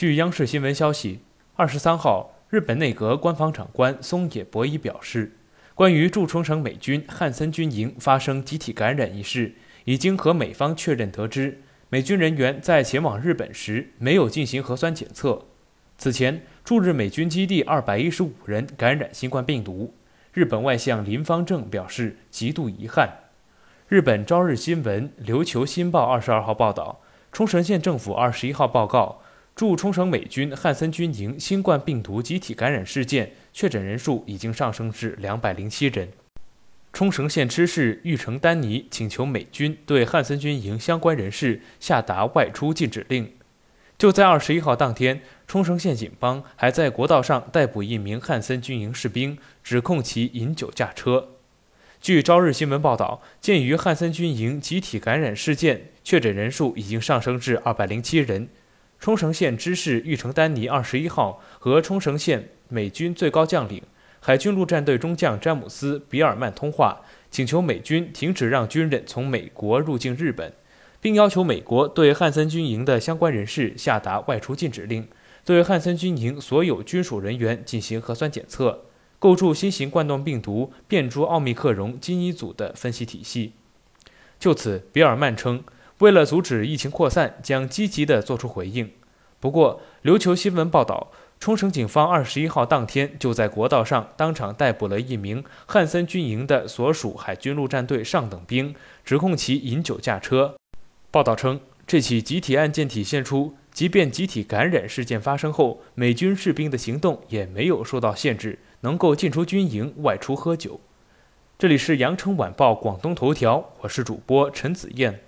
据央视新闻消息，二十三号，日本内阁官房长官松野博一表示，关于驻冲绳美军汉森军营发生集体感染一事，已经和美方确认得知，美军人员在前往日本时没有进行核酸检测。此前，驻日美军基地二百一十五人感染新冠病毒。日本外相林方正表示极度遗憾。日本朝日新闻、琉球新报二十二号报道，冲绳县政府二十一号报告，驻冲绳美军汉森军营新冠病毒集体感染事件确诊人数已经上升至两百零七人。冲绳县知事玉城丹尼请求美军对汉森军营相关人士下达外出禁止令。就在二十一号当天，冲绳县警方还在国道上逮捕一名汉森军营士兵，指控其饮酒驾车。据朝日新闻报道，鉴于汉森军营集体感染事件确诊人数已经上升至二百零七人，冲绳县知事玉城丹尼二十一号和冲绳县美军最高将领、海军陆战队中将詹姆斯·比尔曼通话，请求美军停止让军人从美国入境日本。并要求美国对汉森军营的相关人士下达外出禁止令，对汉森军营所有军属人员进行核酸检测，构筑新型冠状病毒变株奥密克戎基因组的分析体系。就此，比尔曼称，为了阻止疫情扩散，将积极地作出回应。不过，琉球新闻报道，冲绳警方二十一号当天就在国道上当场逮捕了一名汉森军营的所属海军陆战队上等兵，指控其饮酒驾车。报道称，这起集体案件体现出，即便集体感染事件发生后，美军士兵的行动也没有受到限制，能够进出军营、外出喝酒。这里是羊城晚报广东头条，我是主播陈子燕。